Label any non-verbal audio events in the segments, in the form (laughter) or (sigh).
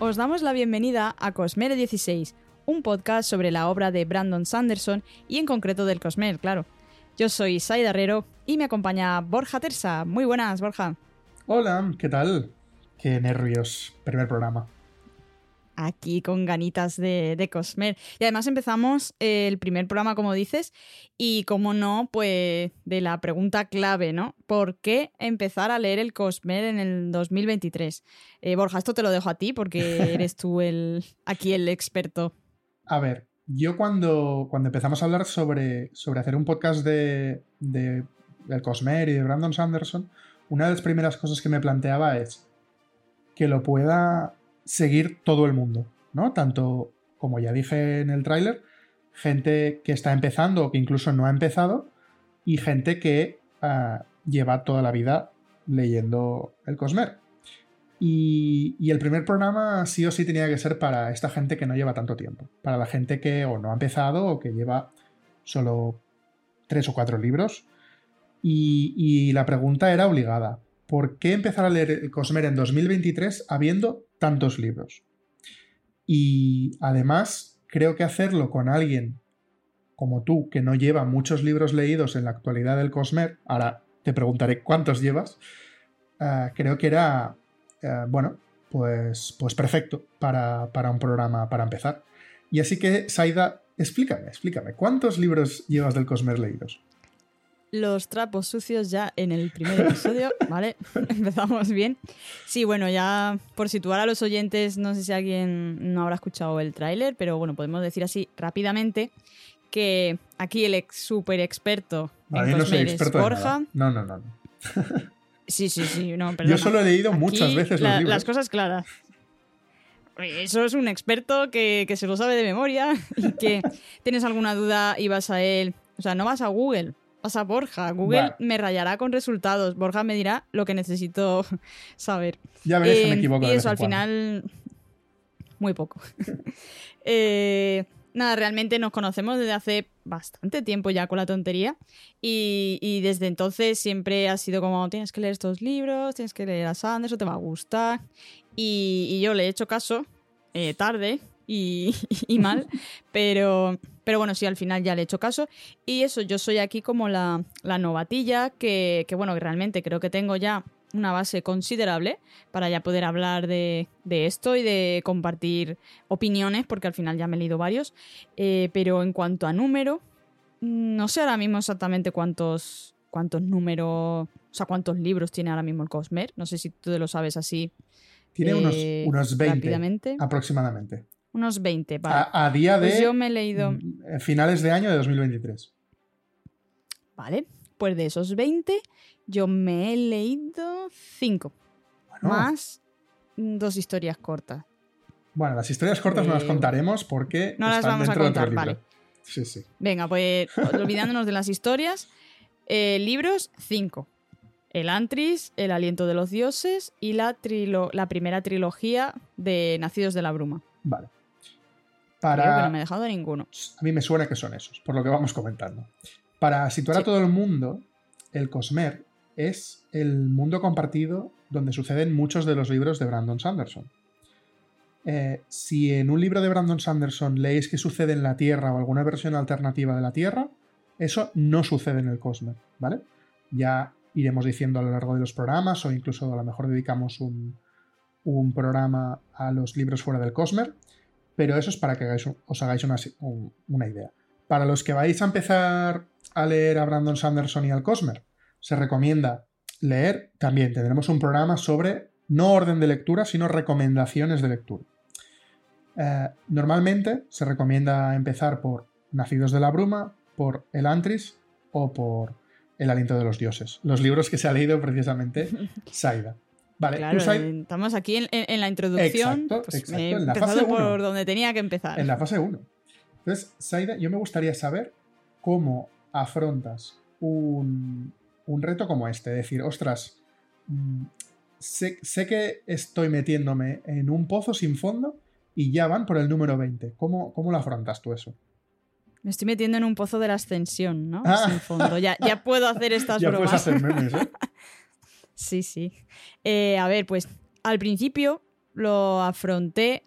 os damos la bienvenida a Cosmere 16, un podcast sobre la obra de Brandon Sanderson y en concreto del Cosmere, claro. Yo soy Saida Herrero y me acompaña Borja Tersa. Muy buenas, Borja. Hola, ¿qué tal? Qué nervios. Primer programa aquí con ganitas de, de Cosmer. Y además empezamos el primer programa, como dices, y como no, pues de la pregunta clave, ¿no? ¿Por qué empezar a leer el Cosmer en el 2023? Eh, Borja, esto te lo dejo a ti porque (laughs) eres tú el, aquí el experto. A ver, yo cuando, cuando empezamos a hablar sobre, sobre hacer un podcast de, de, del Cosmer y de Brandon Sanderson, una de las primeras cosas que me planteaba es que lo pueda seguir todo el mundo, ¿no? Tanto, como ya dije en el tráiler, gente que está empezando o que incluso no ha empezado y gente que ah, lleva toda la vida leyendo el Cosmer. Y, el primer programa sí o sí tenía que ser para esta gente que no lleva tanto tiempo, para la gente que o no ha empezado o que lleva solo tres o cuatro libros. Y la pregunta era obligada. ¿Por qué empezar a leer Cosmer en 2023 habiendo tantos libros. Y además, creo que hacerlo con alguien como tú, que no lleva muchos libros leídos en la actualidad del Cosmer, ahora te preguntaré cuántos llevas, eh, creo que era, eh, bueno, pues, pues perfecto para, para un programa para empezar. Y así que, Saida, explícame, explícame, ¿cuántos libros llevas del Cosmer leídos? Los trapos sucios ya en el primer episodio, (laughs) ¿vale? Empezamos bien. Sí, bueno, ya por situar a los oyentes, no sé si alguien no habrá escuchado el tráiler, pero bueno, podemos decir así rápidamente que aquí el ex super experto en no soy experto Borja. No, no, no. (laughs) Sí, sí, sí, no, Yo solo he leído muchas veces los libros. Las cosas claras. Eso es un experto que, que se lo sabe de memoria (laughs) y que tienes alguna duda y vas a él. O sea, no vas a Google, o sea, Borja. Google me rayará con resultados. Borja me dirá lo que necesito (laughs) saber. Ya me eh, equivoco. Y eso, al final, muy poco. (laughs) Eh, nada, realmente nos conocemos desde hace bastante tiempo ya con la tontería. Y, desde entonces siempre ha sido como: tienes que leer estos libros, tienes que leer a Sanders, o te va a gustar. Y, yo le he hecho caso eh, tarde y, (laughs) y mal, pero pero bueno, sí, al final ya le he hecho caso. Y eso, yo soy aquí como la, novatilla, que, bueno, que realmente creo que tengo ya una base considerable para ya poder hablar de, esto y de compartir opiniones, porque al final ya me he leído varios. Eh, pero en cuanto a número, no sé ahora mismo exactamente cuántos, cuántos números, o sea, cuántos libros tiene ahora mismo el Cosmer. No sé si tú lo sabes así. Tiene unos, eh, unos 20 aproximadamente. Unos 20, vale. A, día pues de. yo me he leído. Mm, finales de año de 2023. Vale. Pues de esos 20, yo me he leído 5. Más dos historias cortas. Bueno, las historias cortas no las eh, contaremos porque. No las vamos a contar, vale. Sí, sí. Venga, pues (laughs) olvidándonos de las historias. Eh, libros, 5. El Antris, El aliento de los dioses y la, la primera trilogía de Nacidos de la Bruma. Vale. Para... Creo que no me he dejado ninguno. A mí me suena que son esos, por lo que vamos comentando. Para situar a todo el mundo, el Cosmer es el mundo compartido donde suceden muchos de los libros de Brandon Sanderson. Eh, si en un libro de Brandon Sanderson leéis que sucede en la Tierra o alguna versión alternativa de la Tierra, eso no sucede en el Cosmer, ¿vale? Ya iremos diciendo a lo largo de los programas o incluso a lo mejor dedicamos un, un programa a los libros fuera del Cosmer pero eso es para que os hagáis una, idea. Para los que vais a empezar a leer a Brandon Sanderson y al Cosmer, se recomienda leer, también tendremos un programa sobre no orden de lectura, sino recomendaciones de lectura. Eh, normalmente se recomienda empezar por Nacidos de la Bruma, por El Antris o por El Aliento de los Dioses, los libros que se ha leído precisamente (laughs) Saida. Vale, claro, estamos aquí en, la introducción. Exacto, pues, exacto. En la fase por donde tenía que empezar. En la fase 1. Entonces, Saida, yo me gustaría saber cómo afrontas un, reto como este. Decir, ostras, mm, sé, que estoy metiéndome en un pozo sin fondo y ya van por el número 20. ¿Cómo, cómo lo afrontas tú eso? Me estoy metiendo en un pozo de la ascensión, ¿no? Ah. Sin fondo. Ya, ya puedo hacer (laughs) estas ya bromas. Puedes hacer memes, ¿eh? (laughs) Sí, sí. Eh, a ver, pues al principio lo afronté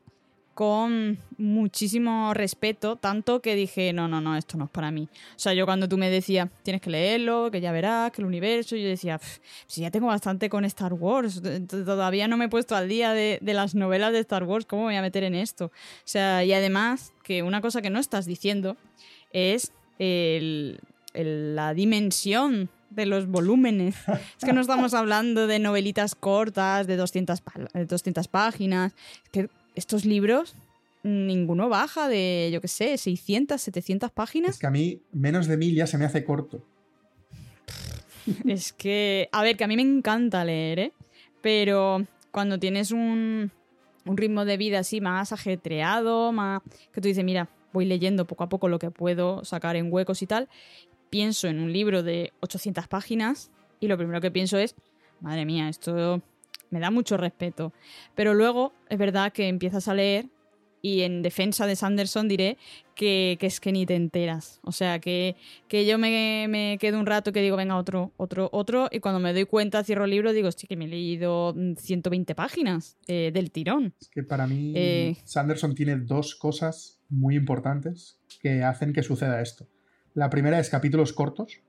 con muchísimo respeto, tanto que dije, no, no, no, esto no es para mí. O sea, yo cuando tú me decías, tienes que leerlo, que ya verás, que el universo, yo decía, si ya tengo bastante con Star Wars, todavía no me he puesto al día de, las novelas de Star Wars, ¿cómo me voy a meter en esto? O sea, y además, que una cosa que no estás diciendo es la dimensión de los volúmenes. Es que no estamos hablando de novelitas cortas de 200, de 200 páginas. Es que estos libros ninguno baja de, yo qué sé, 600, 700 páginas. Es que a mí menos de mil ya se me hace corto. Es que, a ver, que a mí me encanta leer, ¿eh? Pero cuando tienes un, un ritmo de vida así más ajetreado, más que tú dices, mira, voy leyendo poco a poco lo que puedo sacar en huecos y tal, pienso en un libro de 800 páginas y lo primero que pienso es, madre mía, esto me da mucho respeto. Pero luego es verdad que empiezas a leer y en defensa de Sanderson diré que, es que ni te enteras. O sea, que, que yo me, quedo un rato que digo, venga, otro, otro, otro, y cuando me doy cuenta, cierro el libro, digo, sí que me he leído 120 páginas eh, del tirón. Es que para mí eh, Sanderson tiene dos cosas muy importantes que hacen que suceda esto. La primera es capítulos cortos,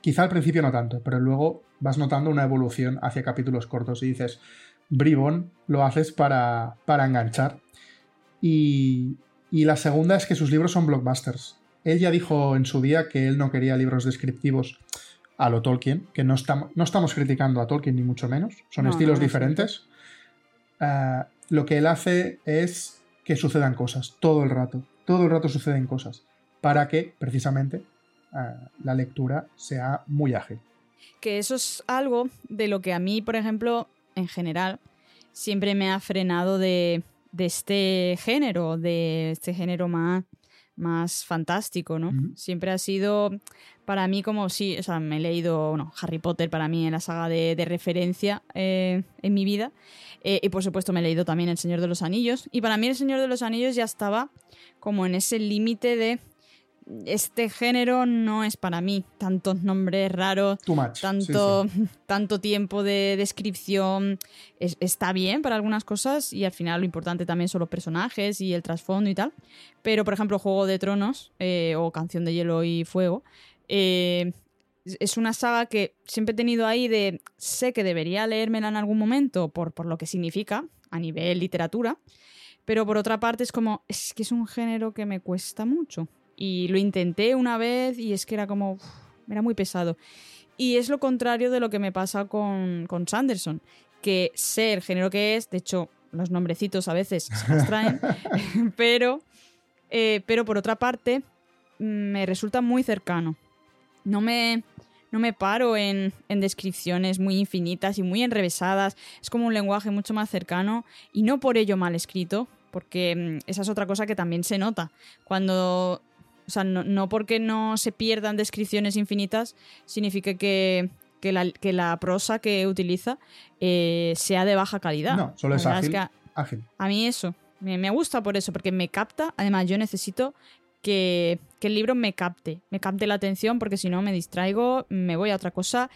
quizá al principio no tanto, pero luego vas notando una evolución hacia capítulos cortos y dices, Bribón lo haces para, para enganchar. Y, y la segunda es que sus libros son blockbusters. Él ya dijo en su día que él no quería libros descriptivos a lo Tolkien, que no, estamos, no estamos criticando a Tolkien ni mucho menos, son estilos diferentes. Eh, lo que él hace es que sucedan cosas, todo el rato, todo el rato suceden cosas, para que precisamente la lectura sea muy ágil. Que eso es algo de lo que a mí, por ejemplo, en general, siempre me ha frenado de, este género, de este género más, más fantástico, ¿no? Siempre ha sido para mí como si, o sea, me he leído, bueno, Harry Potter para mí en la saga de, referencia eh, en mi vida. Eh, y por supuesto me he leído también El Señor de los Anillos. Y para mí El Señor de los Anillos ya estaba como en ese límite de este género no es para mí. Tantos nombres raros, tanto, (laughs) tanto tiempo de descripción. está bien para algunas cosas y al final lo importante también son los personajes y el trasfondo y tal. Pero, por ejemplo, Juego de Tronos eh, o Canción de Hielo y Fuego. Eh, es una saga que siempre he tenido ahí de sé que debería leérmela en algún momento por, por lo que significa a nivel literatura, pero por otra parte es como, es que es un género que me cuesta mucho. Y lo intenté una vez y es que era como, era muy pesado. Y es lo contrario de lo que me pasa con, con Sanderson, que sé el género que es, de hecho los nombrecitos a veces se los traen, (laughs) pero, eh, pero por otra parte me resulta muy cercano. No me, no me paro en, en, descripciones muy infinitas y muy enrevesadas. Es como un lenguaje mucho más cercano y no por ello mal escrito, porque mm, esa es otra cosa que también se nota. Cuando o sea, no, porque no se pierdan descripciones infinitas significa que, la, prosa que utiliza eh, sea de baja calidad. No, solo es ágil, a, mí eso, me, gusta por eso, porque me capta. Además, yo necesito que, el libro me capte, me capte la atención, porque si no me distraigo, me voy a otra cosa.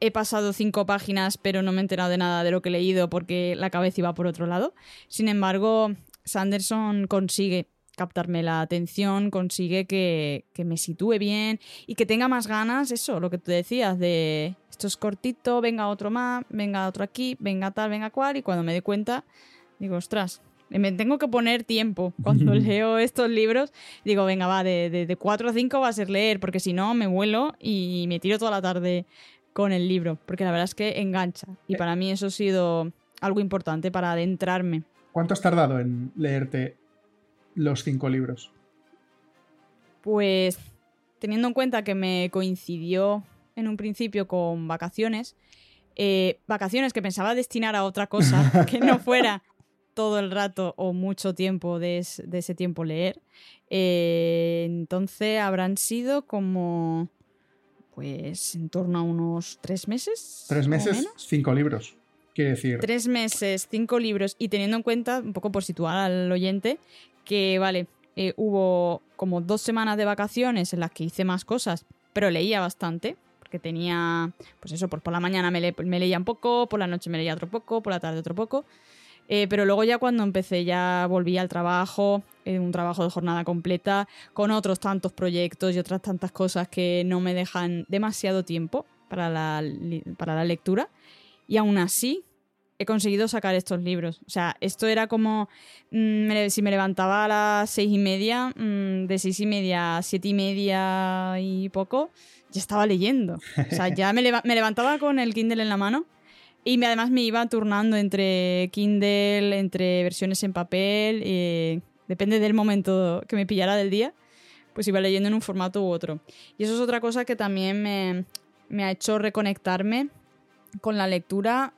He pasado cinco páginas, pero no me he enterado de nada de lo que he leído porque la cabeza iba por otro lado. Sin embargo, Sanderson consigue captarme la atención, consigue que, me sitúe bien y que tenga más ganas, eso, lo que tú decías, de esto es cortito, venga otro más, venga otro aquí, venga tal, venga cual, y cuando me doy cuenta, digo, ostras, me tengo que poner tiempo (laughs) cuando leo estos libros. Digo, venga, va, de, de, 4 a 5 va a ser leer, porque si no me vuelo y me tiro toda la tarde con el libro, porque la verdad es que engancha. Y eh. para mí eso ha sido algo importante para adentrarme. ¿Cuánto has tardado en leerte los cinco libros? Pues teniendo en cuenta que me coincidió en un principio con vacaciones, eh, vacaciones que pensaba destinar a otra cosa (laughs) que no fuera todo el rato o mucho tiempo de, ese tiempo leer. Eh, entonces habrán sido como, pues, en torno a unos tres meses. Tres meses, cinco libros. Quiere decir. Tres meses, cinco libros. Y teniendo en cuenta, un poco por situar al oyente, que, vale, eh, hubo como dos semanas de vacaciones en las que hice más cosas, pero leía bastante, porque tenía, pues eso, por, por la mañana me, leía un poco, por la noche me leía otro poco, por la tarde otro poco. Eh, pero luego ya cuando empecé, ya volví al trabajo, eh, un trabajo de jornada completa, con otros tantos proyectos y otras tantas cosas que no me dejan demasiado tiempo para la, para la lectura. Y aún así, he conseguido sacar estos libros. O sea, esto era como mm, si me levantaba a las seis y media, mm, de seis y media a siete y media y poco, ya estaba leyendo. O sea, ya me, levantaba con el Kindle en la mano y me, además me iba turnando entre Kindle, entre versiones en papel, y depende del momento que me pillara del día, pues iba leyendo en un formato u otro. Y eso es otra cosa que también me, me ha hecho reconectarme con la lectura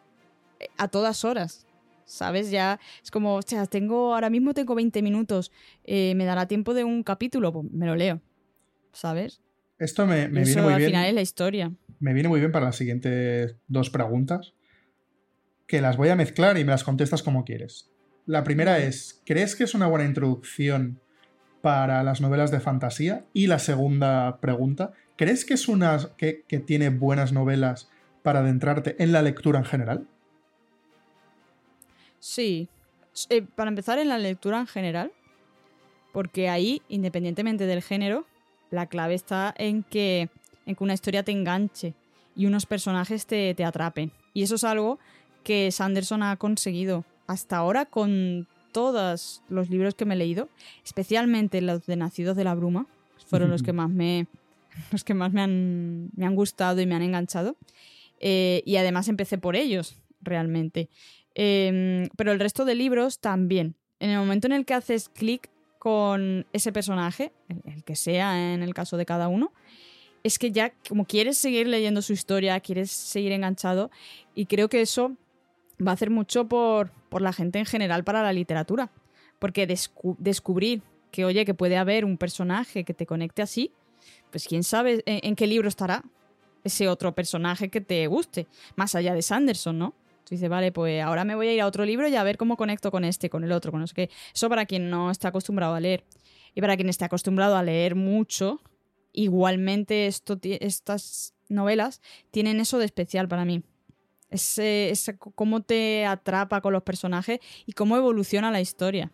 a todas horas. ¿Sabes? Ya es como, o sea, tengo, ahora mismo tengo 20 minutos, eh, me dará tiempo de un capítulo, pues me lo leo. ¿Sabes? Esto me, viene muy al bien. final es la historia. Me viene muy bien para las siguientes dos preguntas, que las voy a mezclar y me las contestas como quieres. La primera es, ¿crees que es una buena introducción para las novelas de fantasía? Y la segunda pregunta, ¿crees que es una que, que tiene buenas novelas para adentrarte en la lectura en general? Sí. Eh, para empezar en la lectura en general, porque ahí, independientemente del género, la clave está en que, en que una historia te enganche y unos personajes te, atrapen. Y eso es algo que Sanderson ha conseguido hasta ahora con todos los libros que me he leído, especialmente los de Nacidos de la Bruma, fueron los que (laughs) más me, los que más me han, me han gustado y me han enganchado. Eh, y además empecé por ellos, realmente. Em, pero el resto de libros también. En el momento en el que haces clic con ese personaje, el, que sea en el caso de cada uno, es que ya como quieres seguir leyendo su historia, quieres seguir enganchado y creo que eso va a hacer mucho por, por la gente en general para la literatura. Porque descubrir que, oye, que puede haber un personaje que te conecte así, pues quién sabe en qué libro estará ese otro personaje que te guste, más allá de Sanderson, ¿no? Tú dices, vale, pues ahora me voy a ir a otro libro y a ver cómo conecto con este, con el otro, con no sé qué. Eso para quien no está acostumbrado a leer. Y para quien esté acostumbrado a leer mucho, igualmente esto, estas novelas tienen eso de especial para mí. Ese, cómo te atrapa con los personajes y cómo evoluciona la historia.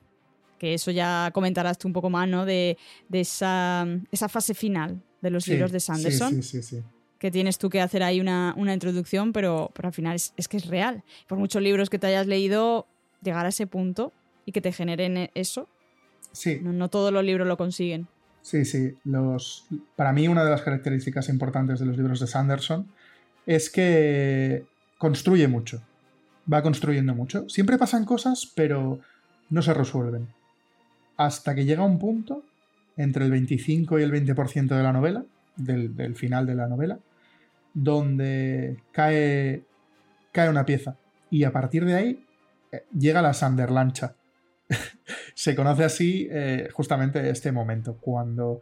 Que eso ya comentarás tú un poco más, ¿no? De, esa, esa fase final de los libros de Sanderson. Sí, sí, sí, que tienes tú que hacer ahí una, introducción, pero, pero al final es, que es real. Por muchos libros que te hayas leído, llegar a ese punto y que te generen e, eso. Sí. No, todos los libros lo consiguen. Sí, sí. Los, para mí una de las características importantes de los libros de Sanderson es que construye mucho. Va construyendo mucho. Siempre pasan cosas, pero no se resuelven. Hasta que llega un punto, entre el 25 y el 20% de la novela, del, final de la novela, donde cae, cae una pieza. Y a partir de ahí eh, llega la Sanderlancha. (laughs) Se conoce así eh, justamente este momento, cuando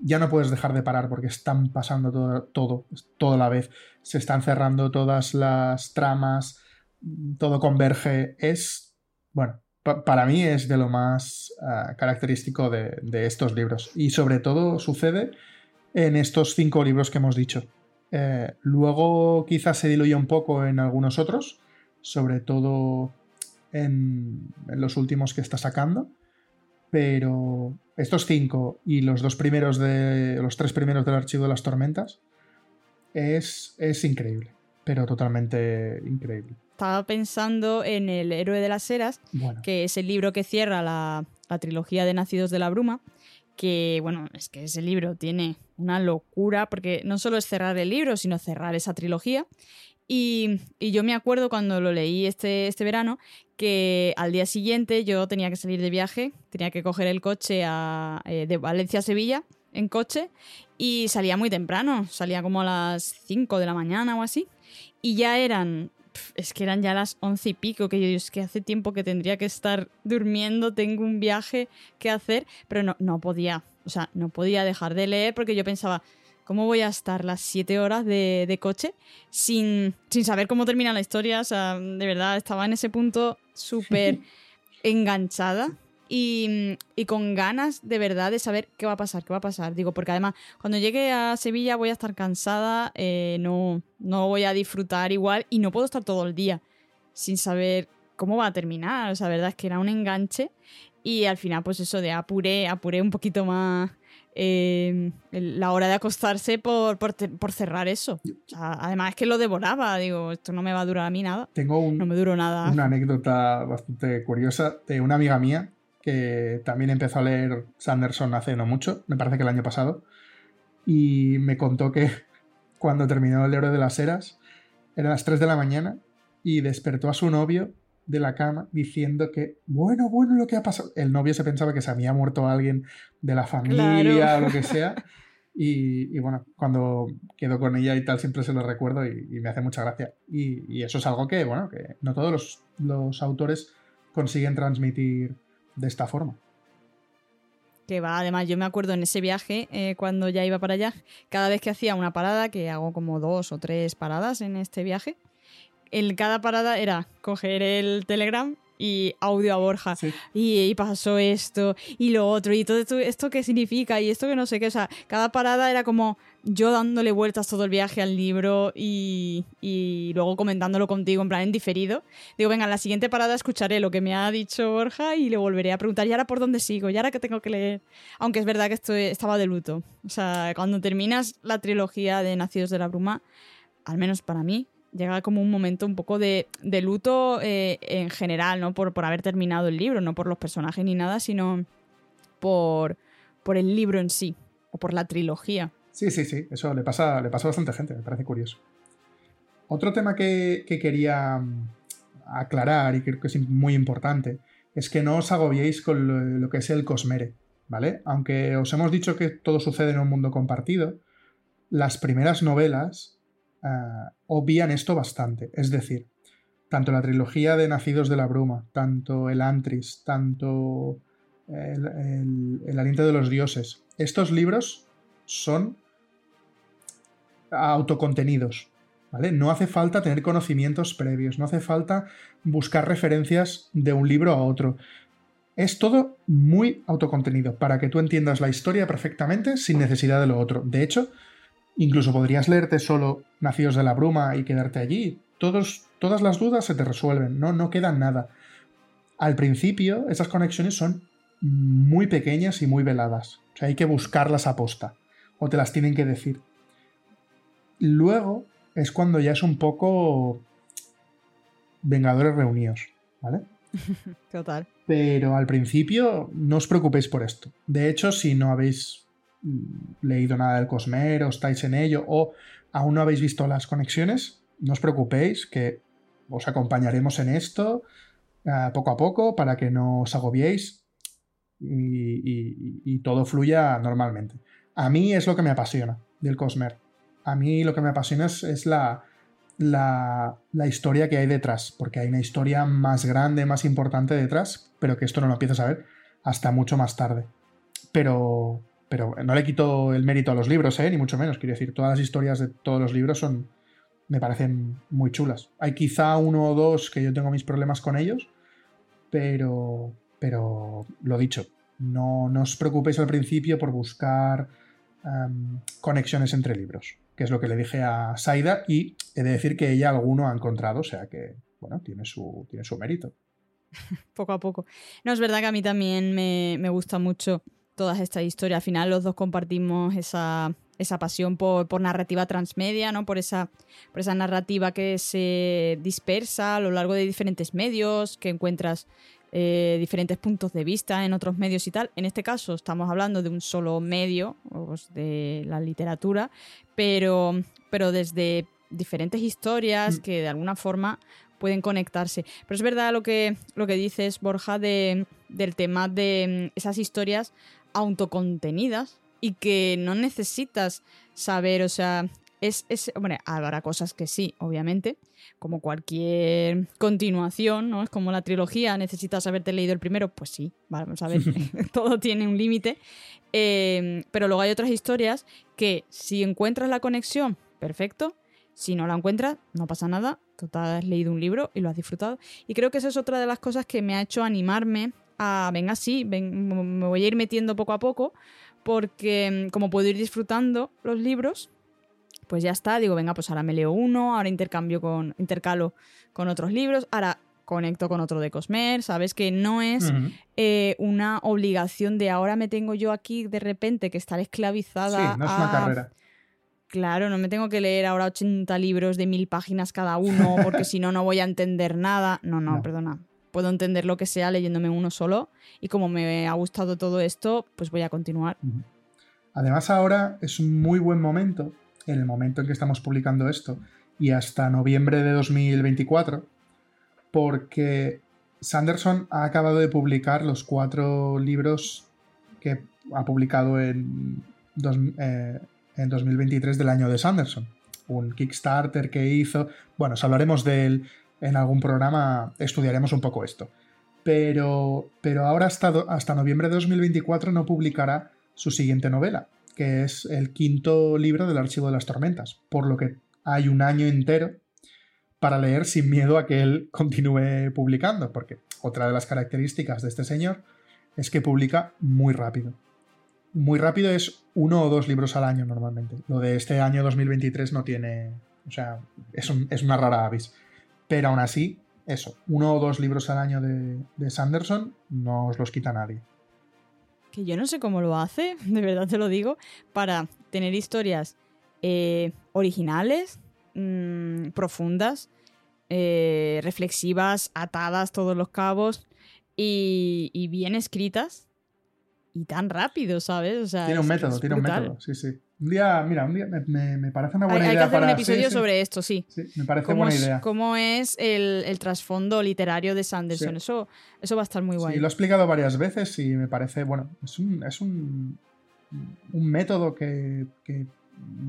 ya no puedes dejar de parar porque están pasando todo, todo, todo a la vez. Se están cerrando todas las tramas, todo converge. Es, bueno, para mí es de lo más ah, característico de, estos libros. Y sobre todo sucede en estos cinco libros que hemos dicho. Eh, luego quizás se diluye un poco en algunos otros, sobre todo en, los últimos que está sacando. Pero estos cinco y los dos primeros de. los tres primeros del archivo de las tormentas es, es increíble. Pero totalmente increíble. Estaba pensando en El héroe de las eras, que es el libro que cierra la, la trilogía de Nacidos de la Bruma que bueno, es que ese libro tiene una locura, porque no solo es cerrar el libro, sino cerrar esa trilogía. Y, yo me acuerdo cuando lo leí este, este verano que al día siguiente yo tenía que salir de viaje, tenía que coger el coche a, eh, de Valencia a Sevilla en coche y salía muy temprano, salía como a las 5 de la mañana o así. Y ya eran es que eran ya las once y pico, que yo es que hace tiempo que tendría que estar durmiendo, tengo un viaje que hacer, pero no, no podía, o sea, no podía dejar de leer porque yo pensaba, ¿cómo voy a estar las siete horas de, de coche sin, sin saber cómo termina la historia? O sea, de verdad, estaba en ese punto súper (laughs) enganchada y, con ganas de verdad de saber qué va a pasar, qué va a pasar. Digo, porque además cuando llegue a Sevilla voy a estar cansada, eh, no, no voy a disfrutar igual y no puedo estar todo el día sin saber ¿cómo va a terminar? O sea, la verdad es que era un enganche y al final, pues eso de apuré, apuré un poquito más eh, la hora de acostarse por, por, cerrar eso. además es que lo devoraba, digo, esto no me va a durar a mí nada. Tengo no me duró nada. una anécdota bastante curiosa de una amiga mía que también empezó a leer Sanderson hace no mucho, me parece que el año pasado, y me contó que (laughs) cuando terminó el héroe de las eras, eran las 3 de la mañana, y despertó a su novio de la cama diciendo que, bueno, bueno, lo que ha pasado. El novio se pensaba que se había muerto alguien de la familia o lo que sea. (laughs) Y, bueno, cuando quedo con ella y tal, siempre se lo recuerdo y, me hace mucha gracia. Y, eso es algo que, bueno, que no todos los, autores consiguen transmitir de esta forma. Que va, además yo me acuerdo en ese viaje, eh, cuando ya iba para allá, cada vez que hacía una parada, que hago como dos o tres paradas en este viaje, en cada parada era coger el Telegram y audio a Borja. Y, pasó esto y lo otro. Y todo esto, esto qué significa y esto que no sé qué. O sea, cada parada era como yo dándole vueltas todo el viaje al libro y, y luego comentándolo contigo en plan en diferido. Digo, venga, en la siguiente parada escucharé lo que me ha dicho Borja y le volveré a preguntar, ¿y ahora por dónde sigo? ¿Y ahora qué tengo que leer? Aunque es verdad que estoy, estaba de luto. O sea, cuando terminas la trilogía de Nacidos de la Bruma, al menos para mí, llega como un momento un poco de, luto eh, en general, ¿no? Por, por haber terminado el libro, no por los personajes ni nada, sino por, por el libro en sí, o por la trilogía. Sí, sí, sí, eso le pasa, le pasa a bastante gente, me parece curioso. Otro tema que, quería mm, aclarar y creo que es muy importante es que no os agobiéis con lo, que es el Cosmere, ¿vale? Aunque os hemos dicho que todo sucede en un mundo compartido, las primeras novelas uh, obvian esto bastante. Es decir, tanto la trilogía de Nacidos de la Bruma, tanto el Antris, tanto el, Aliento de los Dioses, estos libros son autocontenidos. ¿Vale? No hace falta tener conocimientos previos, no hace falta buscar referencias de un libro a otro. Es todo muy autocontenido para que tú entiendas la historia perfectamente sin necesidad de lo otro. De hecho, Incluso podrías leerte solo Nacidos de la Bruma y quedarte allí. Todos, todas las dudas se te resuelven, no, no queda nada. Al principio, esas conexiones son muy pequeñas y muy veladas. O sea, hay que buscarlas a posta. O te las tienen que decir. Luego es cuando ya es un poco Vengadores reunidos, ¿vale? (laughs) Total. Pero al principio no os preocupéis por esto. De hecho, si no habéis leído nada del Cosmer o estáis en ello o aún no habéis visto las conexiones, no os preocupéis que os acompañaremos en esto eh, poco a poco para que no os agobiéis y, todo fluya normalmente. A mí es lo que me apasiona del Cosmer. A mí lo que me apasiona es, la, la, la, historia que hay detrás, porque hay una historia más grande, más importante detrás, pero que esto no lo empiezas a ver hasta mucho más tarde. Pero, pero no le quito el mérito a los libros, ¿eh? ni mucho menos. Quiero decir, todas las historias de todos los libros son. me parecen muy chulas. Hay quizá uno o dos que yo tengo mis problemas con ellos, pero. Pero lo dicho, no, no os preocupéis al principio por buscar em, conexiones entre libros, que es lo que le dije a Saida, y he de decir que ella alguno ha encontrado, o sea que, bueno, tiene su, tiene su mérito. (laughs) poco a poco. No, es verdad que a mí también me, me gusta mucho todas estas historias. Al final los dos compartimos esa, esa pasión por, por, narrativa transmedia, ¿no? Por esa, por esa narrativa que se dispersa a lo largo de diferentes medios, que encuentras eh, diferentes puntos de vista en otros medios y tal. En este caso estamos hablando de un solo medio, pues, de la literatura, pero, pero desde diferentes historias mm. que de alguna forma pueden conectarse. Pero es verdad lo que, lo que dices, Borja, de, del tema de mm, esas historias autocontenidas y que no necesitas saber, o sea, es, es, hombre, habrá cosas que sí, obviamente, como cualquier continuación, ¿no? Es como la trilogía, necesitas haberte leído el primero, pues sí, vamos a ver, (laughs) (laughs) todo tiene un límite. Em, pero luego hay otras historias que si encuentras la conexión, perfecto. Si no la encuentras, no pasa nada. Total, has leído un libro y lo has disfrutado. Y creo que esa es otra de las cosas que me ha hecho animarme a, venga, sí, me voy a ir metiendo poco a poco, porque mm, como puedo ir disfrutando los libros, pues ya está, digo, venga, pues ahora me leo uno, ahora intercambio con, intercalo con otros libros, ahora conecto con otro de Cosmer, ¿sabes? Que no es eh, una obligación de ahora me tengo yo aquí de repente que estar esclavizada. Sí, no es una carrera. Claro, no me tengo que leer ahora 80 libros de mil páginas cada uno porque (laughs) si no, no voy a entender nada. No, no, perdona. Puedo entender lo que sea leyéndome uno solo y como me ha gustado todo esto, pues voy a continuar. Además ahora es un muy buen momento, en el momento en que estamos publicando esto, y hasta noviembre de 2024, porque Sanderson ha acabado de publicar los cuatro libros que ha publicado en, eh, en 2023 del año de Sanderson. Un Kickstarter que hizo. Bueno, hablaremos de él en algún programa, estudiaremos un poco esto. Pero, pero ahora hasta, hasta noviembre de 2024 no publicará su siguiente novela, que es el quinto libro del Archivo de las Tormentas, por lo que hay un año entero para leer sin miedo a que él continúe publicando, porque otra de las características de este señor es que publica muy rápido. Muy rápido es uno o dos libros al año normalmente. Lo de este año 2023 no tiene... O sea, es, es una rara avis. Pero aún así, eso, uno o dos libros al año de, de Sanderson no os los quita nadie que yo no sé cómo lo hace, (laughs) de verdad te lo digo, para tener historias eh, originales, mm, profundas, eh, reflexivas, atadas todos los cabos y, bien escritas y tan rápido, ¿sabes? tiene un método, tiene un método, sí, sí. Un día, mira, un día me, parece una buena idea. Hay que hacer un episodio sobre esto, sí. Sí, me parece buena idea. cómo es el, trasfondo literario de Sanderson. Eso, eso va a estar muy guay. Sí, lo he explicado varias veces y me parece, bueno, es un, es un, un método que, que,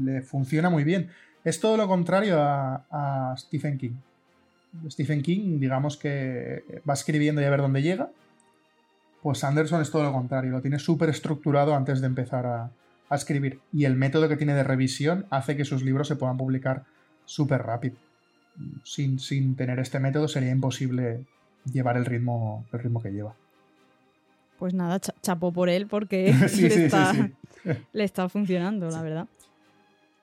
le funciona muy bien. Es todo lo contrario a, a Stephen King. Stephen King, digamos que va escribiendo y a ver dónde llega. Pues Sanderson es todo lo contrario, lo tiene súper estructurado antes de empezar a, a escribir. Y el método que tiene de revisión hace que sus libros se puedan publicar súper rápido. Sin, sin, tener este método sería imposible llevar el ritmo, el ritmo que lleva. Pues nada, chapo por él porque (laughs) (laughs) le, está, funcionando, la verdad.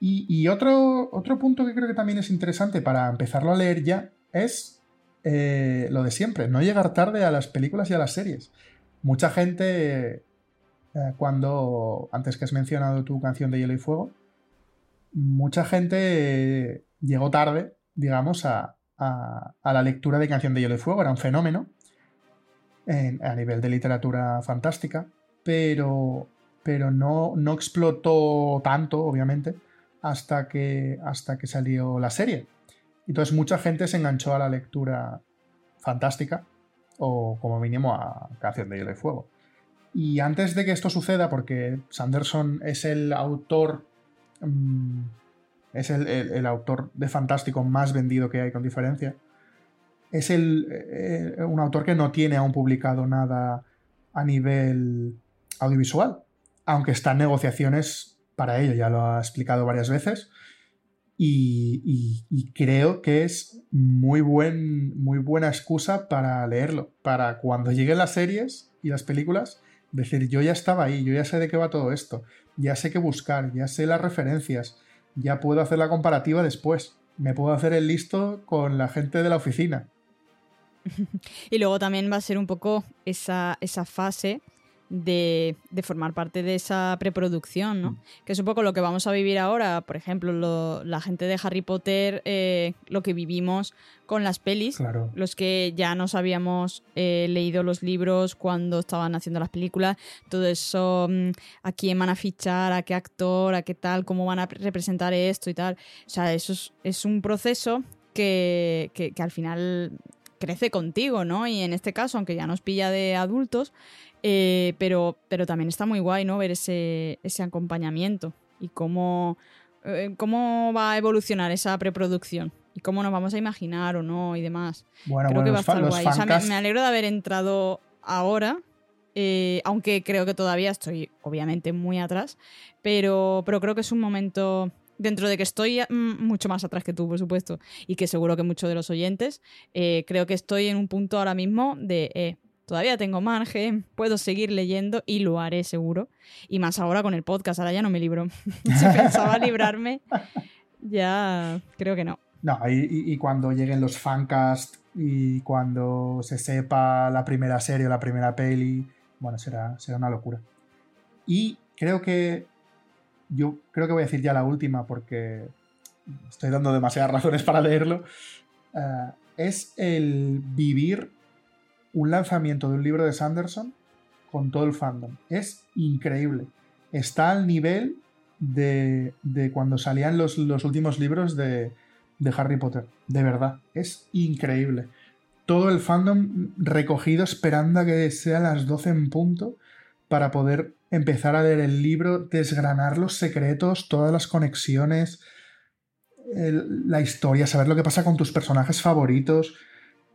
Y, otro, otro, punto que creo que también es interesante para empezarlo a leer ya es eh, lo de siempre, no llegar tarde a las películas y a las series. Mucha gente eh, cuando, antes que has mencionado tu canción de Hielo y Fuego, mucha gente llegó tarde, digamos, a, la lectura de Canción de Hielo y Fuego. Era un fenómeno a nivel de literatura fantástica, pero, pero no, no, explotó tanto, obviamente, hasta que, hasta que salió la serie. Entonces mucha gente se enganchó a la lectura fantástica, o como mínimo a Canción de Hielo y Fuego. Y antes de que esto suceda, porque Sanderson es el autor. Mm, es el, autor de Fantástico más vendido que hay con diferencia. Es el, eh, un autor que no tiene aún publicado nada a nivel audiovisual. Aunque está en negociaciones para ello, ya lo ha explicado varias veces. Y, y, creo que es muy, buen, muy buena excusa para leerlo. Para cuando lleguen las series y las películas, Decir, yo ya estaba ahí, yo ya sé de qué va todo esto, ya sé qué buscar, ya sé las referencias, ya puedo hacer la comparativa después, me puedo hacer el listo con la gente de la oficina. (laughs) y luego también va a ser un poco esa, esa fase de, formar parte de esa preproducción, ¿no? Mm. Que es un poco lo que vamos a vivir ahora, por ejemplo, la gente de Harry Potter, eh, lo que vivimos con las pelis, los que ya nos habíamos eh, leído los libros cuando estaban haciendo las películas, todo eso, mm, a quién van a fichar, a qué actor, a qué tal, cómo van a representar esto y tal. O sea, eso es, un proceso que, que, que al final crece contigo, ¿no? Y en este caso, aunque ya nos pilla de adultos, eh, pero, pero también está muy guay, ¿no? Ver ese, ese acompañamiento y cómo, eh, cómo va a evolucionar esa preproducción y cómo nos vamos a imaginar o no y demás. Bueno, creo que va a estar guay. me, alegro de haber entrado ahora. Eh, aunque creo que todavía estoy obviamente muy atrás, pero, pero creo que es un momento dentro de que estoy mm, mucho más atrás que tú, por supuesto, y que seguro que muchos de los oyentes, creo que estoy en un punto ahora mismo de, todavía tengo margen, puedo seguir leyendo y lo haré seguro. Y más ahora con el podcast, ahora ya no me libro. (laughs) si pensaba librarme, ya creo que no. No, y, cuando lleguen los fancast y cuando se sepa la primera serie o la primera peli, bueno, será, será una locura. Y creo que yo creo que voy a decir ya la última porque estoy dando demasiadas (laughs) razones para leerlo. Eh, es el vivir un lanzamiento de un libro de Sanderson con todo el fandom. Es increíble. Está al nivel de, cuando salían los, últimos libros de, de Harry Potter. De verdad. Es increíble. Todo el fandom recogido esperando a que sea las 12 en punto para poder empezar a leer el libro, desgranar los secretos, todas las conexiones, la historia, saber lo que pasa con tus personajes favoritos,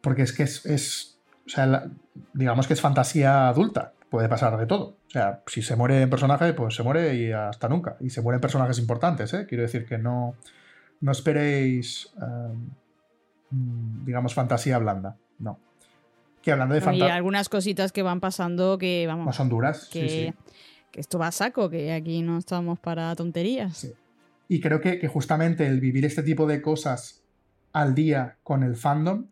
porque es que es, o sea, digamos que es fantasía adulta, puede pasar de todo. O sea, si se muere un personaje, pues se muere y hasta nunca. Y se mueren personajes importantes, ¿eh? Quiero decir que no, no esperéis, em, digamos, fantasía blanda, no. Que hablando de. Y algunas cositas que van pasando que, vamos... Son duras, que... sí, sí que esto va a saco, que aquí no estamos para tonterías. Y creo que, justamente el vivir este tipo de cosas al día con el fandom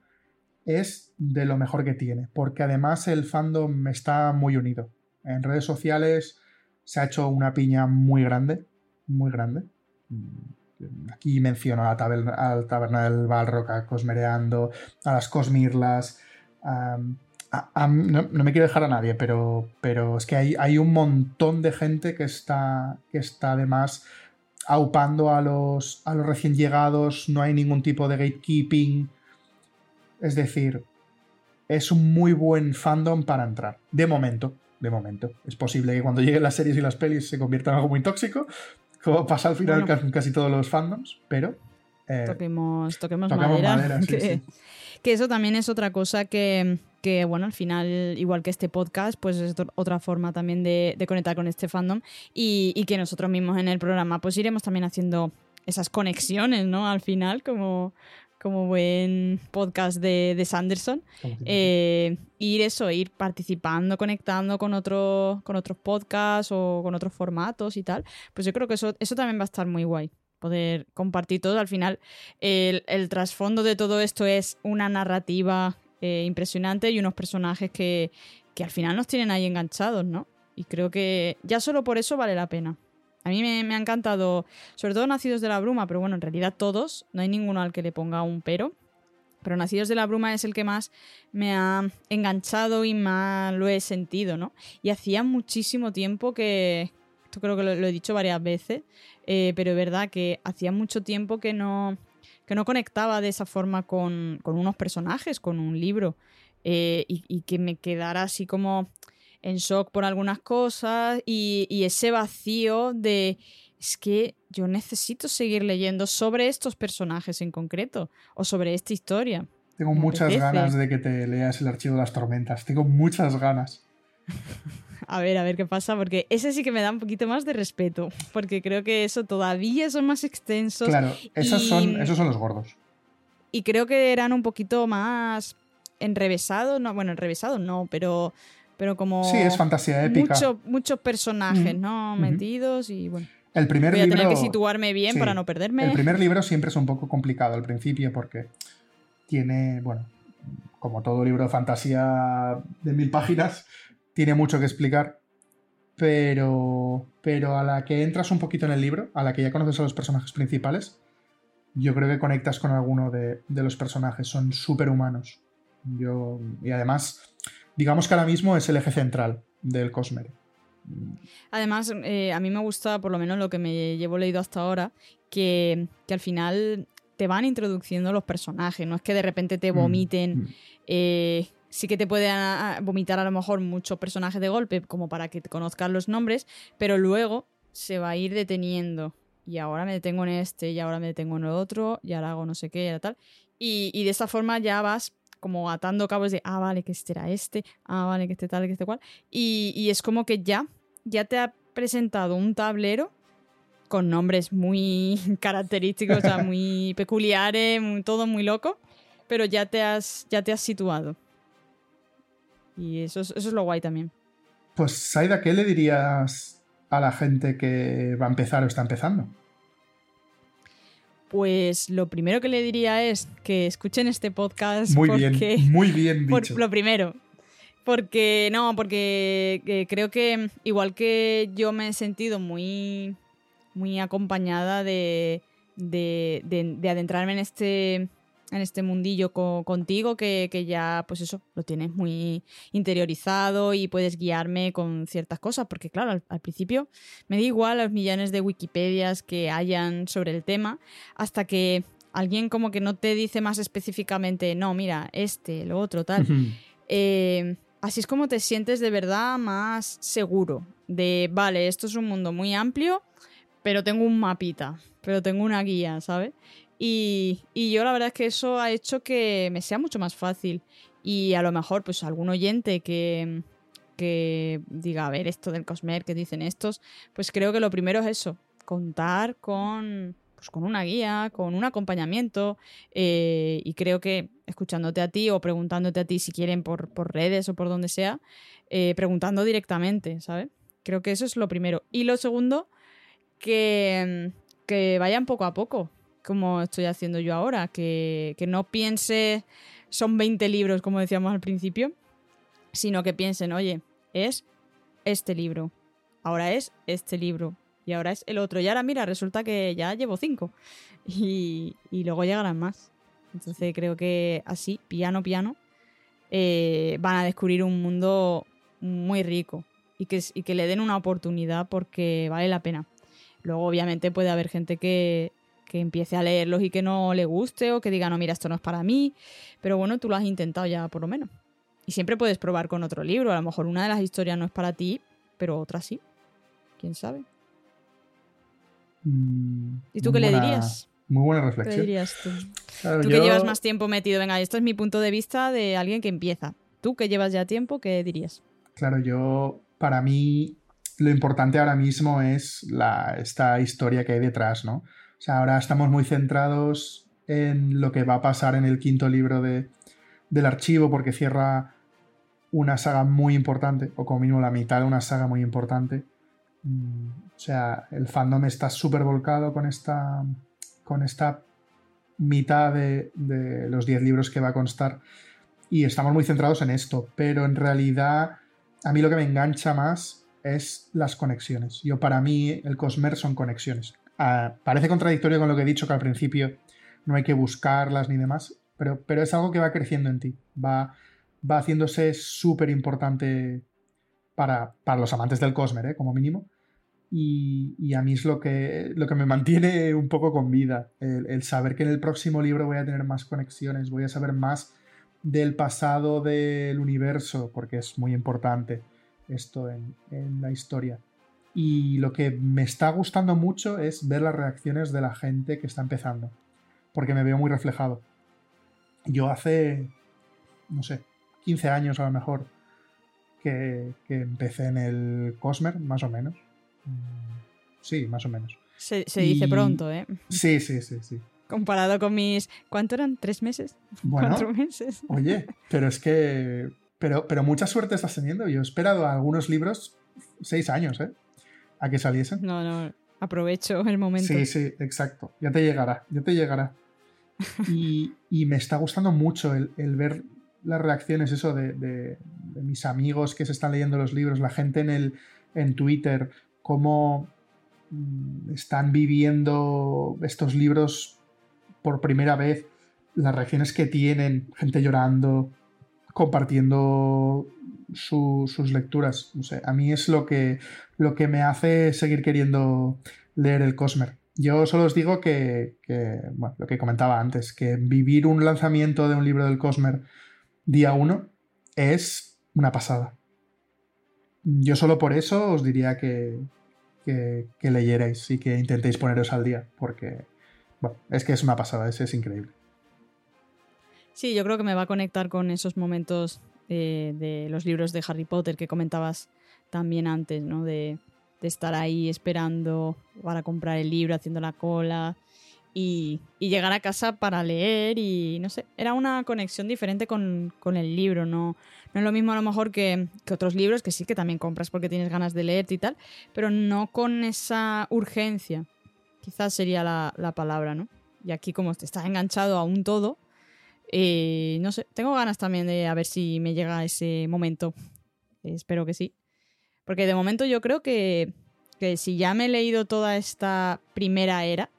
es de lo mejor que tiene, porque además el fandom está muy unido. En redes sociales se ha hecho una piña muy grande, muy grande. Aquí menciono a la taberna, taberna del Balrock, a Cosmereando, a las Cosmirlas, no, me quiero dejar a nadie, pero, pero es que hay, hay, un montón de gente que está, que está además aupando a los, a los recién llegados, no hay ningún tipo de gatekeeping. Es decir, es un muy buen fandom para entrar. De momento, de momento. Es posible que cuando lleguen las series y las pelis se convierta en algo muy tóxico, como pasa al final casi todos los fandoms, pero... Eh, toquemos, madera. (laughs) que eso también es otra cosa que que bueno, al final, igual que este podcast, pues es otra forma también de, conectar con este fandom y, que nosotros mismos en el programa pues iremos también haciendo esas conexiones, ¿no? Al final, como, como buen podcast de, Sanderson. Eh, ir eso, ir participando, conectando con, otro, con otros podcasts o con otros formatos y tal. Pues yo creo que eso, eso también va a estar muy guay poder compartir todo. Al final, el, trasfondo de todo esto es una narrativa eh, impresionante y unos personajes que, al final nos tienen ahí enganchados, ¿no? Y creo que ya solo por eso vale la pena. A mí me, ha encantado, sobre todo Nacidos de la Bruma, pero bueno, en realidad todos, no hay ninguno al que le ponga un pero. Pero Nacidos de la Bruma es el que más me ha enganchado y más lo he sentido, ¿no? Y hacía muchísimo tiempo que, esto creo que lo, he dicho varias veces, eh, pero es verdad que hacía mucho tiempo que no, que no conectaba de esa forma con, unos personajes, con un libro, eh, y, que me quedara así como en shock por algunas cosas y, ese vacío de es que yo necesito seguir leyendo sobre estos personajes en concreto o sobre esta historia. Tengo muchas ganas de que te leas el archivo de las tormentas, tengo muchas ganas. (laughs) A ver, a ver qué pasa, porque ese sí que me da un poquito más de respeto, porque creo que eso todavía son más extensos. Claro, esos, son, esos son los gordos. Y creo que eran un poquito más enrevesados, no, bueno, enrevesados no, pero, pero como... Sí, es fantasía épica. muchos personajes, ¿no? Metidos y bueno. El primer Voy a tener que situarme bien para no perderme. El primer libro siempre es un poco complicado al principio porque tiene, bueno, como todo libro de fantasía de mil páginas, tiene mucho que explicar, pero, pero a la que entras un poquito en el libro, a la que ya conoces a los personajes principales, yo creo que conectas con alguno de, los personajes, son súper humanos. Yo, y además, digamos que ahora mismo es el eje central del Cosmere. Además, eh, a mí me gusta, por lo menos lo que me llevo leído hasta ahora, que, al final te van introduciendo los personajes, no es que de repente te mm, vomiten mm. Eh, sí que te puede vomitar a lo mejor muchos personajes de golpe como para que te conozcan los nombres, pero luego se va a ir deteniendo. Y ahora me detengo en este, y ahora me detengo en el otro, y ahora hago no sé qué, y tal. Y, de esa forma ya vas como atando cabos de, ah, vale, que este era este, ah, vale, que este tal, que este cual. Y, es como que ya, ya te ha presentado un tablero con nombres muy (laughs) característicos, o sea, muy peculiares, todo muy loco, pero ya te has, ya te has situado. Y eso es, eso es lo guay también. Pues, Saida, ¿qué le dirías a la gente que va a empezar o está empezando? Pues lo primero que le diría es que escuchen este podcast. Muy porque, bien, muy bien (laughs) por- dicho. lo primero. Porque, no, porque eh, creo que igual que yo me he sentido muy, muy acompañada de, de, de- de adentrarme en este, en este mundillo co- contigo, que, que ya, pues eso, lo tienes muy interiorizado y puedes guiarme con ciertas cosas, porque claro, al, al principio me da igual los millones de Wikipedias que hayan sobre el tema, hasta que alguien como que no te dice más específicamente, no, mira, este, lo otro, tal. Eh, así es como te sientes de verdad más seguro de, vale, esto es un mundo muy amplio, pero tengo un mapita, pero tengo una guía, ¿sabes? Y, y yo la verdad es que eso ha hecho que me sea mucho más fácil. Y a lo mejor, pues algún oyente que, que diga, a ver, esto del Cosmer, que dicen estos, pues creo que lo primero es eso, contar con, pues, con una guía, con un acompañamiento. eh, y creo que escuchándote a ti o preguntándote a ti si quieren por, por redes o por donde sea, eh, preguntando directamente, ¿sabes? Creo que eso es lo primero. Y lo segundo, que, que vayan poco a poco, como estoy haciendo yo ahora, que, que no piense son 20 libros, como decíamos al principio, sino que piensen, oye, es este libro, ahora es este libro, y ahora es el otro. Y ahora, mira, resulta que ya llevo cinco. Y, y luego llegarán más. Entonces creo que así, piano, piano, eh, van a descubrir un mundo muy rico y que, y que le den una oportunidad porque vale la pena. Luego, obviamente, puede haber gente que, que empiece a leerlos y que no le guste o que diga, no, mira, esto no es para mí. Pero bueno, tú lo has intentado ya por lo menos. Y siempre puedes probar con otro libro. A lo mejor una de las historias no es para ti, pero otra sí. ¿Quién sabe? Mm, ¿Y tú qué le dirías? Muy buena ¿Qué le reflexión. dirías tú? Claro, Tú yo- que llevas más tiempo metido. Venga, esto es mi punto de vista de alguien que empieza. Tú que llevas ya tiempo, ¿qué dirías? Claro, yo, para mí, lo importante ahora mismo es la, esta historia que hay detrás, ¿no? Sea, ahora estamos muy centrados en lo que va a pasar en el quinto libro de, del archivo, porque cierra una saga muy importante, o como mínimo la mitad de una saga muy importante. Mm, O sea, el fandom está súper volcado con esta, con esta mitad de, de los 10 libros que va a constar y estamos muy centrados en esto, pero en realidad a mí lo que me engancha más es las conexiones. Yo para mí el Cosmer son conexiones. Ah, parece contradictorio con lo que he dicho que al principio no hay que buscarlas ni demás, pero, pero es algo que va creciendo en ti, va, va haciéndose súper importante para, para los amantes del Cosmer, ¿eh? como mínimo. Y, y a mí es lo que, lo que me mantiene un poco con vida, el, el saber que en el próximo libro voy a tener más conexiones, voy a saber más del pasado del universo, porque es muy importante esto en, en la historia. Y lo que me está gustando mucho es ver las reacciones de la gente que está empezando, porque me veo muy reflejado. Yo hace, no sé, 15 años a lo mejor, que, que empecé en el Cosmer, más o menos. Mm, Sí, más o menos. Se, se dice Y- pronto, ¿eh? Sí, sí, sí, sí. Comparado con mis... ¿Cuánto eran? ¿Tres meses? Bueno, ¿Cuatro meses? Oye, pero es que. Pero, pero mucha suerte estás teniendo. Yo he esperado a algunos libros seis años, ¿eh? A que saliesen. No, no. Aprovecho el momento. Sí, sí, exacto. Ya te llegará, ya te llegará. (laughs) Y, y me está gustando mucho el, el ver las reacciones, eso, de, de- de mis amigos que se están leyendo los libros, la gente en, el, en Twitter, cómo mm, están viviendo estos libros por primera vez, las reacciones que tienen, gente llorando, compartiendo su- sus lecturas. No sé, a mí es lo que, lo que me hace seguir queriendo leer el Cosmer. Yo solo os digo que, bueno, lo que comentaba antes, que vivir un lanzamiento de un libro del Cosmer día uno es una pasada. Yo solo por eso os diría que, que, que leyerais y que intentéis poneros al día, porque bueno, es que es una pasada, es, es increíble. Sí, yo creo que me va a conectar con esos momentos de los libros de Harry Potter que comentabas también antes, ¿no? De, de estar ahí esperando para comprar el libro, haciendo la cola y, y llegar a casa para leer y no sé, era una conexión diferente con, con el libro, no, no es lo mismo a lo mejor que, que otros libros que sí que también compras porque tienes ganas de leerte y tal, pero no con esa urgencia, quizás sería la, la palabra, ¿no? Y aquí como te estás enganchado a un todo, eh, no sé, tengo ganas también de a ver si me llega ese momento. espero que sí. Porque de momento yo creo que, que, si ya me he leído toda esta primera era,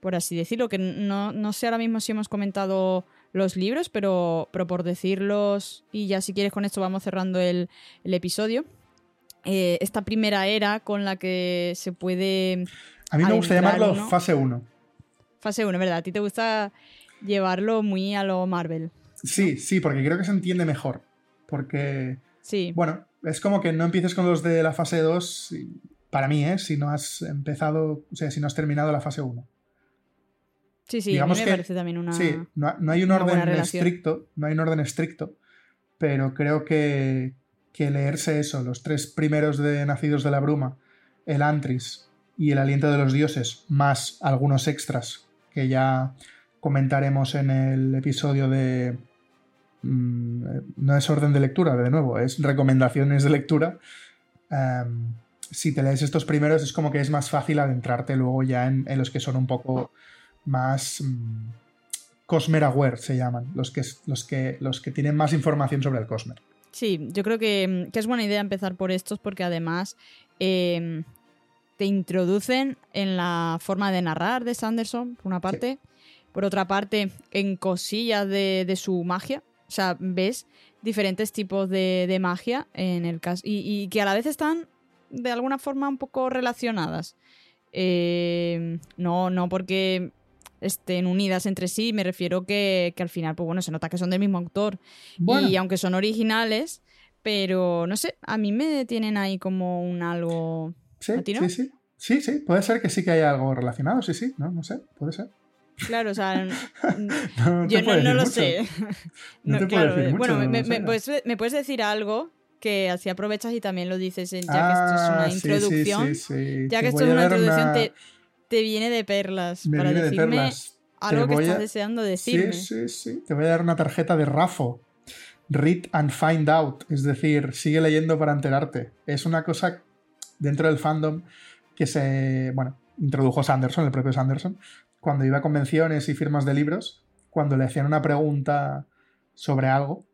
por así decirlo, que no, no sé ahora mismo si hemos comentado los libros, pero, pero por decirlos, y ya si quieres con esto vamos cerrando el, el episodio. Eh, esta primera era con la que se puede. A mí me gusta llamarlo fase 1. Fase 1, ¿verdad? A ti te gusta llevarlo muy a lo Marvel. Sí, sí, porque creo que se entiende mejor. Porque. Sí. Bueno, es como que no empieces con los de la fase 2, para mí, ¿eh? Si no has empezado, o sea, si no has terminado la fase 1. Sí, sí, a mí me parece también una. Sí, no, hay un orden estricto, no hay un orden estricto, pero creo que, que leerse eso, los tres primeros de Nacidos de la Bruma, el Antris y el Aliento de los Dioses, más algunos extras que ya comentaremos en el episodio de... Mm, no es orden de lectura, de nuevo, es recomendaciones de lectura. Em, si te lees estos primeros es como que es más fácil adentrarte luego ya en, los que son un poco más... Mm, Cosmer Aware se llaman, los que, los, que, los que tienen más información sobre el Cosmer. Sí, yo creo que, es buena idea empezar por estos porque además em, te introducen en la forma de narrar de Sanderson, por una parte. Por otra parte, en cosillas de, su magia. O sea, ves diferentes tipos de, magia en el caso. Y, que a la vez están de alguna forma un poco relacionadas. Em, no, no porque estén unidas entre sí, me refiero que, al final, pues bueno, se nota que son del mismo autor. Y aunque son originales, pero no sé, a mí me tienen ahí como un algo. Sí, sí, sí. Sí, sí, puede ser que sí que haya algo relacionado, sí, sí, no, no sé, puede ser. Claro, o sea, (laughs) yo no, lo sé. (laughs) claro, bueno, me, puedes, decir algo que así aprovechas y también lo dices, ya que esto es una ah, introducción. ya que esto es una introducción, te, te viene de perlas para decirme algo que estás deseando decirme. Sí, sí, sí. Te voy a dar una tarjeta de Rafo. Read and find out. Es decir, sigue leyendo para enterarte. Es una cosa dentro del fandom que se. Bueno, introdujo Sanderson, el propio Sanderson, cuando iba a convenciones y firmas de libros, cuando le hacían una pregunta sobre algo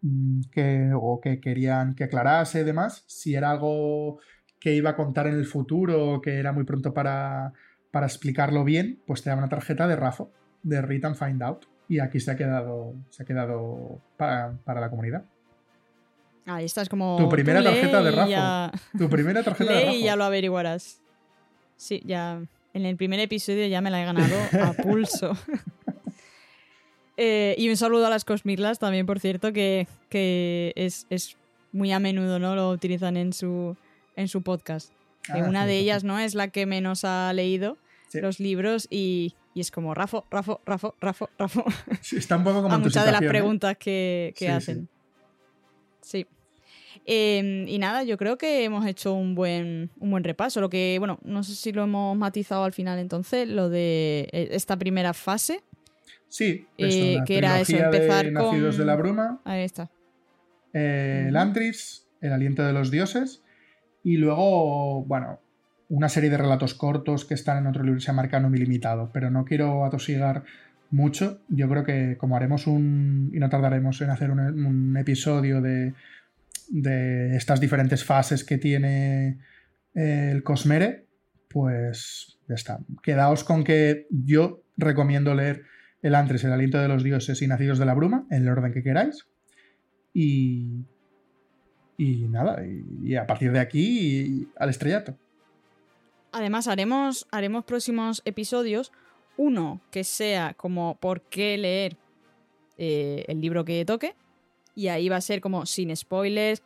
mm, que, o que querían que aclarase y demás, si era algo que iba a contar en el futuro, que era muy pronto para, para explicarlo bien, pues te da una tarjeta de Rafo, de Read and Find Out. Y aquí se ha quedado, se ha quedado para, la comunidad. Ahí estás como. Tu primera tarjeta de Rafo. Tu primera tarjeta de (laughs) Rafo. y ya lo averiguarás. Sí, ya. En el primer episodio ya me la he ganado a (laughs) pulso. Eh, y un saludo a las Cosmirlas también, por cierto, que, es, es, muy a menudo, ¿no? Lo utilizan en su, en su podcast. Ah, una de ellas no es la que menos ha leído los libros y, es como Rafo, Rafo, Rafo, Rafo, Rafo. está un poco como (laughs) a muchas de las ¿eh? preguntas que, hacen. Sí. Em, y nada, yo creo que hemos hecho un buen, un buen repaso. Lo que, bueno, no sé si lo hemos matizado al final entonces, lo de eh, esta primera fase. Sí, eh, que era eso, empezar de Nacidos de la Bruma. Ahí está. el Antris, el aliento de los dioses y luego, bueno, una serie de relatos cortos que están en otro libro que se llama Arcanum Ilimitado, pero no quiero atosigar mucho. Yo creo que como haremos un, y no tardaremos en hacer un, episodio de, de, estas diferentes fases que tiene eh, el Cosmere, pues ya está. Quedaos con que yo recomiendo leer El Antres, El Aliento de los Dioses y Nacidos de la Bruma, en el orden que queráis. Y, y nada, y, a partir de aquí al estrellato. Además, haremos, haremos próximos episodios. Uno que sea como por qué leer eh, el libro que toque. Y ahí va a ser como sin spoilers,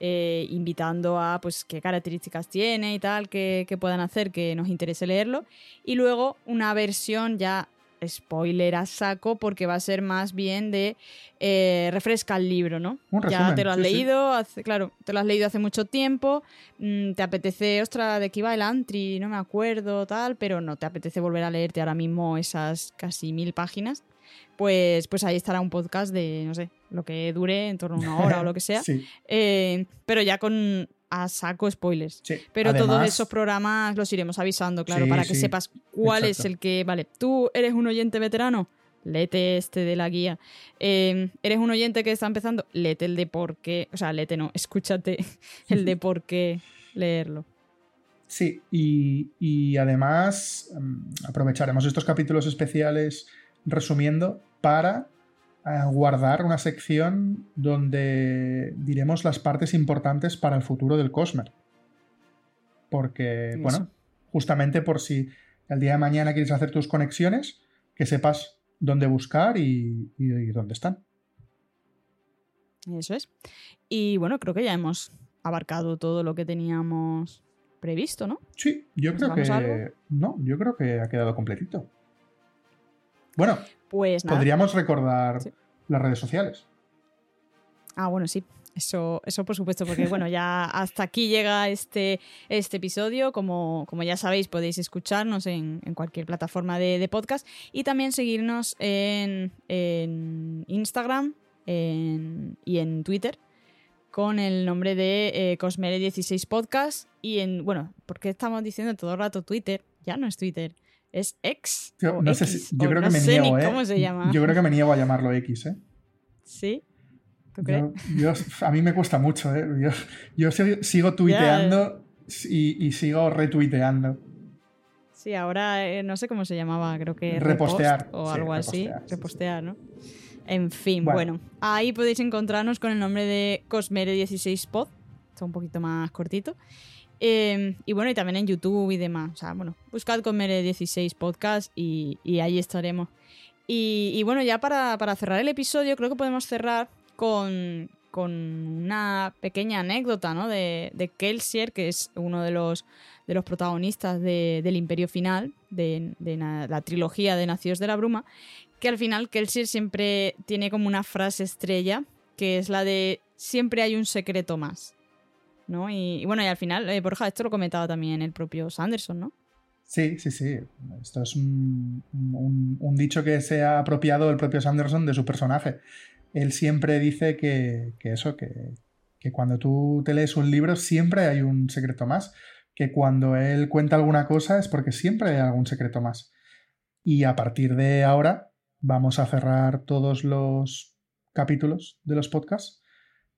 eh, invitando a pues qué características tiene y tal, que, que, puedan hacer que nos interese leerlo. Y luego una versión ya spoiler a saco porque va a ser más bien de eh, refresca el libro, ¿no? ya te lo has leído, Hace, claro, te lo has leído hace mucho tiempo, mm, te apetece, ostras, de qué iba el Antri, no me acuerdo, tal, pero no te apetece volver a leerte ahora mismo esas casi mil páginas. Pues, pues ahí estará un podcast de, no sé, lo que dure, en torno a una hora o lo que sea. (laughs) Eh, pero ya con, a saco spoilers. Sí, Pero todos esos programas los iremos avisando, claro, Sí, para que sí, sepas cuál es el que. Vale, tú eres un oyente veterano, léete este de la guía. Eh, eres un oyente que está empezando, léete el de por qué. O sea, léete no, escúchate (laughs) el de por qué leerlo. Sí, y, y además mm, aprovecharemos estos capítulos especiales resumiendo para guardar una sección donde diremos las partes importantes para el futuro del Cosmer. Porque, Eso. bueno, justamente por si el día de mañana quieres hacer tus conexiones, que sepas dónde buscar y, y- y dónde están. Eso es. Y bueno, creo que ya hemos abarcado todo lo que teníamos previsto, ¿no? Sí, yo creo que. No, yo creo que ha quedado completito. Bueno, Pues nada. podríamos recordar Sí. las redes sociales. Ah, bueno, sí. Eso, eso por supuesto, porque bueno, ya (laughs) hasta aquí llega este, este episodio. Como, como ya sabéis, podéis escucharnos en, en cualquier plataforma de, de podcast y también seguirnos en, en Instagram en- y en Twitter con el nombre de eh, Cosmere16 Podcast. Y en, bueno, ¿por qué estamos diciendo todo el rato Twitter? Ya no es Twitter, es X. Yo, no sé si- yo creo no que me sé ni niego, ¿eh? ¿Cómo se llama? Yo creo que me niego a llamarlo X, ¿eh? ¿Sí? ¿Tú crees? Yo- yo- a mí me cuesta mucho, ¿eh? Yo, sigo, tuiteando y, y sigo retuiteando. Sí, ahora eh, no sé cómo se llamaba, creo que Repostear, repost o algo así. repostear, sí, sí. Repostear, ¿no? En fin, Bueno. bueno. ahí podéis encontrarnos con el nombre de Cosmere16pod, está un poquito más cortito. Eh, y bueno, y también en YouTube y demás. O sea, bueno, buscad Cosmere16 podcast y, ahí estaremos. Y, bueno, ya para, cerrar el episodio, creo que podemos cerrar con, una pequeña anécdota, ¿no? De, de Kelsier, que es uno de los, protagonistas de- del Imperio Final, de, la trilogía de Nacidos de la Bruma, que al final Kelsier siempre tiene como una frase estrella, que es la de siempre hay un secreto más. ¿No? Y, bueno, y al final, eh, Borja, esto lo comentaba también el propio Sanderson, ¿no? Sí, sí, sí. Esto es un dicho que se ha apropiado el propio Sanderson de su personaje. Él siempre dice que, que eso, que, que cuando tú te lees un libro siempre hay un secreto más. Que cuando él cuenta alguna cosa es porque siempre hay algún secreto más. Y a partir de ahora vamos a cerrar todos los capítulos de los podcasts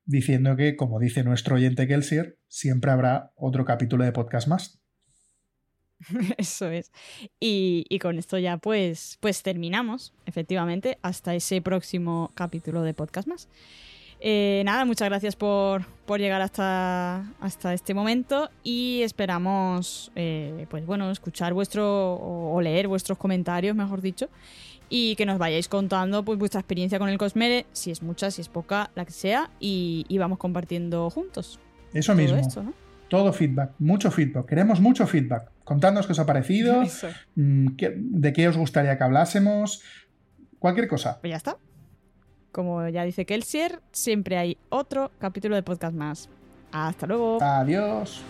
diciendo que, como dice nuestro oyente Kelsier, siempre habrá otro capítulo de podcast más. (laughs) Eso es. Y, y con esto ya pues, pues terminamos, efectivamente, hasta ese próximo capítulo de podcast más. Eh, nada, muchas gracias por, por llegar hasta, hasta este momento y esperamos, eh, pues bueno, escuchar vuestro o, leer vuestros comentarios, mejor dicho, y que nos vayáis contando pues vuestra experiencia con el Cosmere, si es mucha, si es poca, la que sea, y, y vamos compartiendo juntos Eso todo mismo. esto, ¿no? Todo feedback, mucho feedback. Queremos mucho feedback. Contadnos qué os ha parecido, Eso. mm, de qué os gustaría que hablásemos, cualquier cosa. Pues ya está. Como ya dice Kelsier, siempre hay otro capítulo de podcast más. Hasta luego. Adiós.